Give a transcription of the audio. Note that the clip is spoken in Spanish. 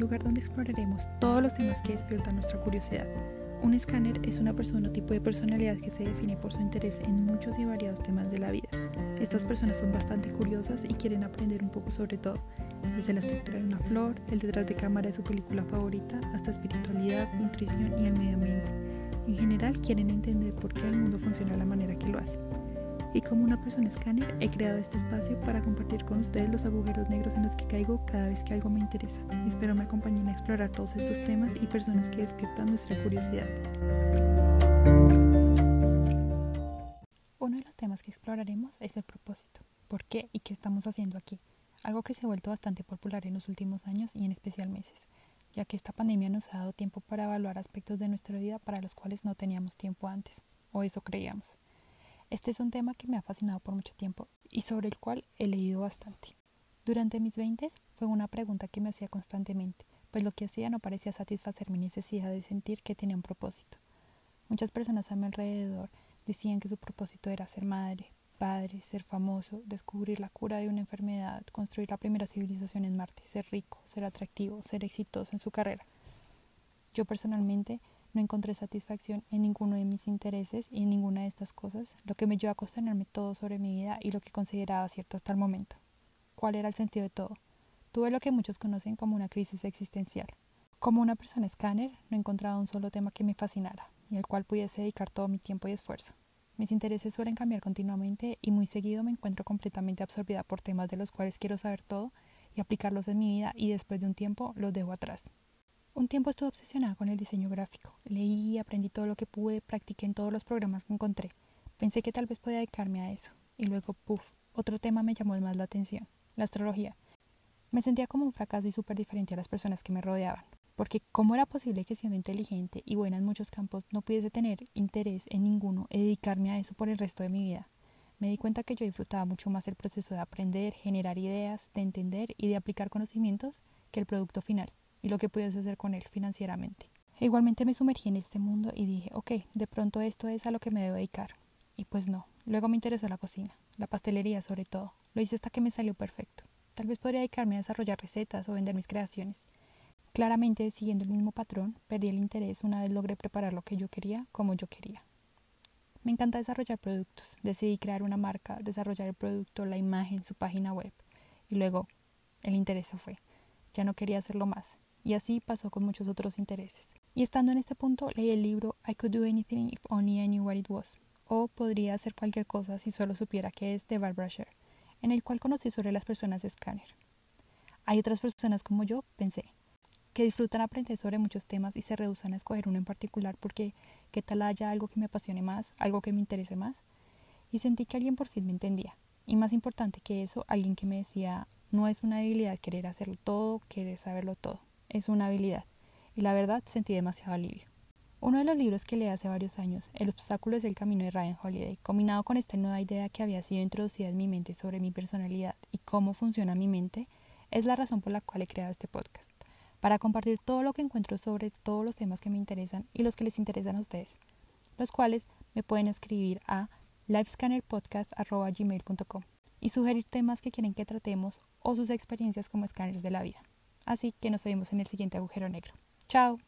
lugar donde exploraremos todos los temas que despiertan nuestra curiosidad. Un escáner es una persona o tipo de personalidad que se define por su interés en muchos y variados temas de la vida. Estas personas son bastante curiosas y quieren aprender un poco sobre todo, desde la estructura de una flor, el detrás de cámara de su película favorita, hasta espiritualidad, nutrición y el medio ambiente. En general quieren entender por qué el mundo funciona de la manera que lo hace y como una persona escáner he creado este espacio para compartir con ustedes los agujeros negros en los que caigo cada vez que algo me interesa. Espero me acompañen a explorar todos estos temas y personas que despiertan nuestra curiosidad. Uno de los temas que exploraremos es el propósito. ¿Por qué y qué estamos haciendo aquí? Algo que se ha vuelto bastante popular en los últimos años y en especial meses, ya que esta pandemia nos ha dado tiempo para evaluar aspectos de nuestra vida para los cuales no teníamos tiempo antes, o eso creíamos. Este es un tema que me ha fascinado por mucho tiempo y sobre el cual he leído bastante. Durante mis 20 fue una pregunta que me hacía constantemente, pues lo que hacía no parecía satisfacer mi necesidad de sentir que tenía un propósito. Muchas personas a mi alrededor decían que su propósito era ser madre, padre, ser famoso, descubrir la cura de una enfermedad, construir la primera civilización en Marte, ser rico, ser atractivo, ser exitoso en su carrera. Yo personalmente no encontré satisfacción en ninguno de mis intereses y en ninguna de estas cosas, lo que me llevó a cuestionarme todo sobre mi vida y lo que consideraba cierto hasta el momento. ¿Cuál era el sentido de todo? Tuve lo que muchos conocen como una crisis existencial. Como una persona escáner, no encontraba un solo tema que me fascinara y al cual pudiese dedicar todo mi tiempo y esfuerzo. Mis intereses suelen cambiar continuamente y muy seguido me encuentro completamente absorbida por temas de los cuales quiero saber todo y aplicarlos en mi vida y después de un tiempo los dejo atrás. Un tiempo estuve obsesionada con el diseño gráfico. Leí, aprendí todo lo que pude, practiqué en todos los programas que encontré. Pensé que tal vez podía dedicarme a eso. Y luego, puff, otro tema me llamó más la atención, la astrología. Me sentía como un fracaso y súper diferente a las personas que me rodeaban. Porque ¿cómo era posible que siendo inteligente y buena en muchos campos no pudiese tener interés en ninguno y dedicarme a eso por el resto de mi vida? Me di cuenta que yo disfrutaba mucho más el proceso de aprender, generar ideas, de entender y de aplicar conocimientos que el producto final y lo que puedes hacer con él financieramente. E igualmente me sumergí en este mundo y dije, ok, de pronto esto es a lo que me debo dedicar. Y pues no, luego me interesó la cocina, la pastelería sobre todo. Lo hice hasta que me salió perfecto. Tal vez podría dedicarme a desarrollar recetas o vender mis creaciones. Claramente, siguiendo el mismo patrón, perdí el interés una vez logré preparar lo que yo quería como yo quería. Me encanta desarrollar productos. Decidí crear una marca, desarrollar el producto, la imagen, su página web. Y luego el interés se fue. Ya no quería hacerlo más. Y así pasó con muchos otros intereses. Y estando en este punto, leí el libro I Could Do Anything If Only I Knew What It Was, o Podría hacer cualquier cosa si solo supiera qué es de Barbara Sher, en el cual conocí sobre las personas de Scanner. Hay otras personas como yo, pensé, que disfrutan aprender sobre muchos temas y se rehusan a escoger uno en particular porque qué tal haya algo que me apasione más, algo que me interese más. Y sentí que alguien por fin me entendía. Y más importante que eso, alguien que me decía, no es una debilidad querer hacerlo todo, querer saberlo todo es una habilidad, y la verdad sentí demasiado alivio. Uno de los libros que leí hace varios años, El obstáculo es el camino de Ryan Holiday, combinado con esta nueva idea que había sido introducida en mi mente sobre mi personalidad y cómo funciona mi mente, es la razón por la cual he creado este podcast, para compartir todo lo que encuentro sobre todos los temas que me interesan y los que les interesan a ustedes, los cuales me pueden escribir a livescannerpodcast.gmail.com y sugerir temas que quieren que tratemos o sus experiencias como escáneres de la vida. Así que nos vemos en el siguiente agujero negro. Chao.